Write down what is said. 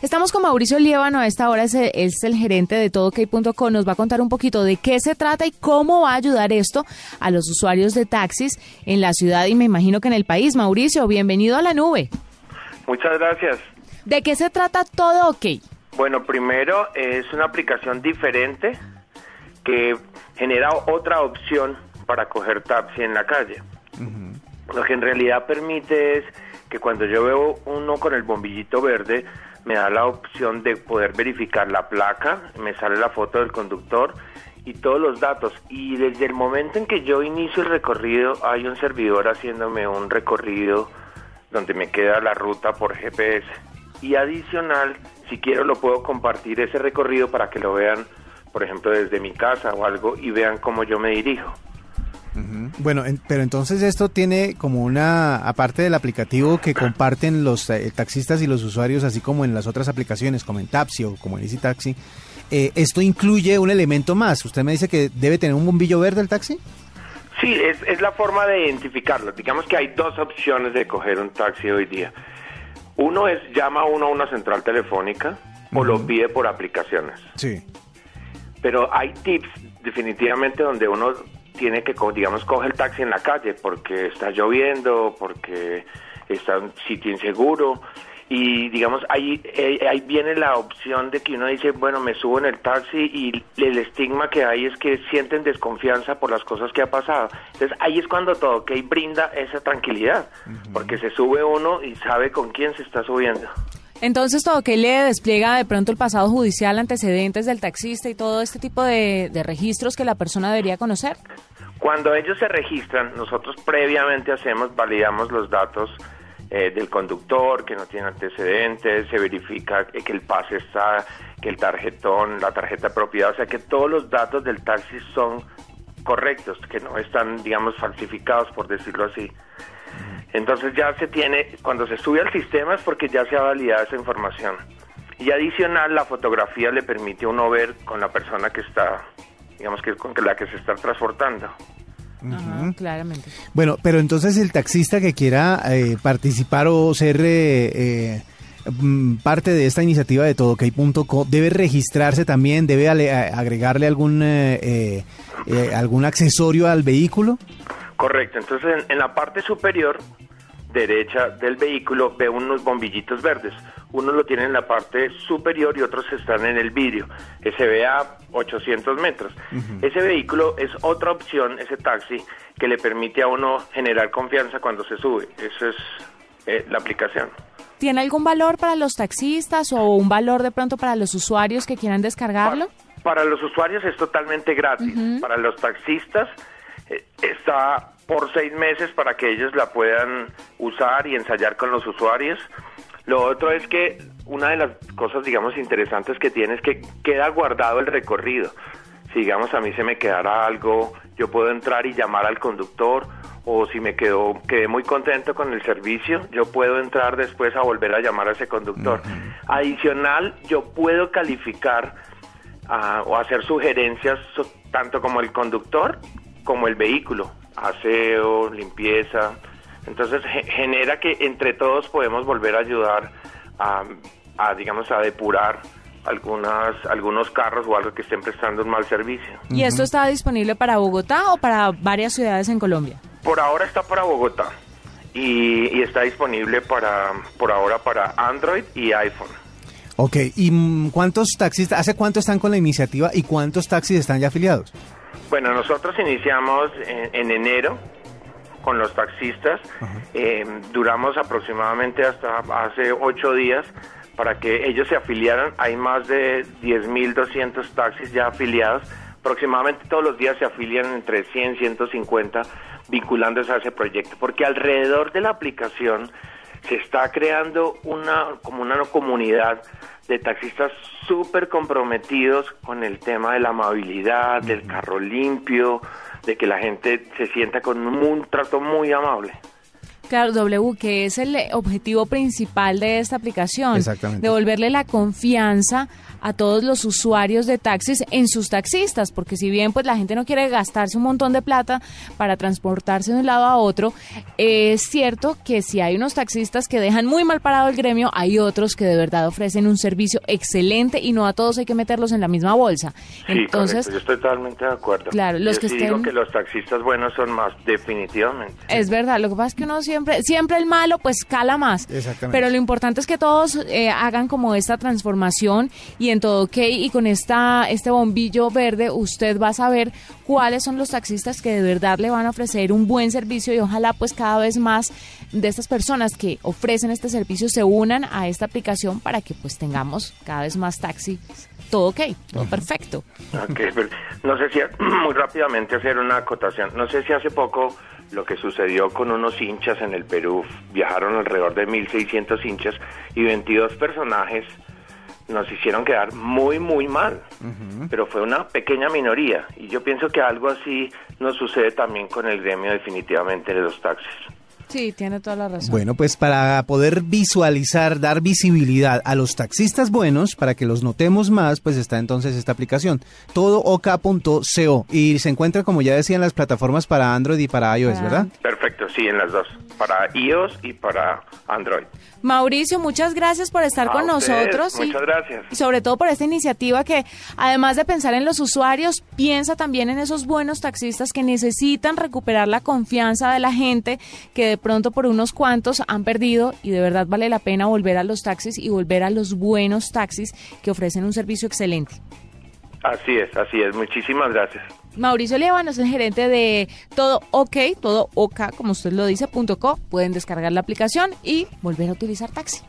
Estamos con Mauricio Liévano, a esta hora es, es el gerente de todokey.com, nos va a contar un poquito de qué se trata y cómo va a ayudar esto a los usuarios de taxis en la ciudad y me imagino que en el país. Mauricio, bienvenido a la nube. Muchas gracias. ¿De qué se trata Todo OK? Bueno, primero es una aplicación diferente que genera otra opción para coger taxi en la calle. Lo que en realidad permite es que cuando yo veo uno con el bombillito verde, me da la opción de poder verificar la placa, me sale la foto del conductor y todos los datos. Y desde el momento en que yo inicio el recorrido, hay un servidor haciéndome un recorrido donde me queda la ruta por GPS. Y adicional, si quiero, lo puedo compartir ese recorrido para que lo vean, por ejemplo, desde mi casa o algo y vean cómo yo me dirijo. Bueno, pero entonces esto tiene como una, aparte del aplicativo que comparten los eh, taxistas y los usuarios, así como en las otras aplicaciones, como en Tapsi o como en Easy Taxi, eh, esto incluye un elemento más. ¿Usted me dice que debe tener un bombillo verde el taxi? Sí, es, es la forma de identificarlo. Digamos que hay dos opciones de coger un taxi hoy día. Uno es llama uno a una central telefónica o lo pide por aplicaciones. Sí. Pero hay tips definitivamente donde uno tiene que, digamos, coge el taxi en la calle porque está lloviendo, porque está en sitio inseguro. Y digamos, ahí, eh, ahí viene la opción de que uno dice, bueno, me subo en el taxi y el estigma que hay es que sienten desconfianza por las cosas que ha pasado. Entonces ahí es cuando todo que brinda esa tranquilidad, porque se sube uno y sabe con quién se está subiendo. Entonces, todo que le despliega de pronto el pasado judicial, antecedentes del taxista y todo este tipo de, registros que la persona debería conocer. Cuando ellos se registran, nosotros previamente hacemos, validamos los datos eh, del conductor, que no tiene antecedentes, se verifica que el pase está, que el tarjetón, la tarjeta propiedad, o sea que todos los datos del taxi son correctos, que no están, digamos, falsificados, por decirlo así. Entonces ya se tiene, cuando se sube al sistema es porque ya se ha validado esa información. Y adicional, la fotografía le permite a uno ver con la persona que está, digamos que con la que se está transportando. claramente. Bueno, pero entonces el taxista que quiera eh, participar o ser eh, eh, mm, parte de esta iniciativa de todokey.co debe registrarse también, debe agregarle algún algún accesorio al vehículo. Correcto, entonces en, la parte superior derecha del vehículo ve unos bombillitos verdes. Uno lo tiene en la parte superior y otros están en el vidrio. Ese ve a 800 metros. Ese vehículo es otra opción, ese taxi, que le permite a uno generar confianza cuando se sube. Esa es eh, la aplicación. ¿Tiene algún valor para los taxistas o un valor de pronto para los usuarios que quieran descargarlo? Para, los usuarios es totalmente gratis. Para los taxistas está por seis meses para que ellos la puedan usar y ensayar con los usuarios. Lo otro es que una de las cosas, digamos, interesantes que tiene es que queda guardado el recorrido. Si, digamos, a mí se me quedara algo, yo puedo entrar y llamar al conductor o si me quedo, quedé muy contento con el servicio, yo puedo entrar después a volver a llamar a ese conductor. Adicional, yo puedo calificar ah, o hacer sugerencias tanto como el conductor como el vehículo, aseo, limpieza. Entonces genera que entre todos podemos volver a ayudar a, digamos, a depurar algunas, algunos carros o algo que estén prestando un mal servicio. ¿Y esto está disponible para Bogotá o para varias ciudades en Colombia? Por ahora está para Bogotá y, está disponible para, por ahora para Android y iPhone. Ok, ¿y cuántos taxistas, hace cuánto están con la iniciativa y cuántos taxis están ya afiliados? Bueno, nosotros iniciamos en, enero con los taxistas. Eh, duramos aproximadamente hasta hace ocho días para que ellos se afiliaran. Hay más de 10.200 taxis ya afiliados. Aproximadamente todos los días se afilian entre 100 y 150 vinculándose a ese proyecto, porque alrededor de la aplicación se está creando una como una comunidad de taxistas súper comprometidos con el tema de la amabilidad, del carro limpio, de que la gente se sienta con un, trato muy amable. Claro, W, que es el objetivo principal de esta aplicación. Exactamente. Devolverle la confianza a todos los usuarios de taxis en sus taxistas, porque si bien pues la gente no quiere gastarse un montón de plata para transportarse de un lado a otro, es cierto que si hay unos taxistas que dejan muy mal parado el gremio, hay otros que de verdad ofrecen un servicio excelente y no a todos hay que meterlos en la misma bolsa. Sí, Entonces, correcto, yo estoy totalmente de acuerdo. Claro, los Yo que sí estén- digo que los taxistas buenos son más, definitivamente. Es verdad, lo que pasa es que uno siempre, siempre el malo pues cala más. Exactamente. Pero lo importante es que todos eh, hagan como esta transformación y en todo ok y con esta este bombillo verde usted va a saber cuáles son los taxistas que de verdad le van a ofrecer un buen servicio y ojalá pues cada vez más de estas personas que ofrecen este servicio se unan a esta aplicación para que pues tengamos cada vez más taxis. Todo ok, todo perfecto. Pero no sé si muy rápidamente hacer una acotación. No sé si hace poco lo que sucedió con unos hinchas en el Perú, viajaron alrededor de 1.600 hinchas y 22 personajes nos hicieron quedar muy, muy mal. Pero fue una pequeña minoría y yo pienso que algo así nos sucede también con el gremio definitivamente de los taxis. Sí, tiene toda la razón. Bueno, pues para poder visualizar, dar visibilidad a los taxistas buenos, para que los notemos más, pues está entonces esta aplicación, todooka.co y se encuentra, como ya decía, en las plataformas para Android y para iOS, Ah. ¿verdad? Perfecto, sí, en las dos, para iOS y para Android. Mauricio, muchas gracias por estar A con ustedes, nosotros. y- muchas gracias. Y sobre todo por esta iniciativa que, además de pensar en los usuarios, piensa también en esos buenos taxistas que necesitan recuperar la confianza de la gente que de pronto por unos cuantos han perdido y de verdad vale la pena volver a los taxis y volver a los buenos taxis que ofrecen un servicio excelente. Así es, así es. Muchísimas gracias. Mauricio Lévano es el gerente de Todo OK, Todo OK, como usted lo dice, punto .co. Pueden descargar la aplicación y volver a utilizar taxi.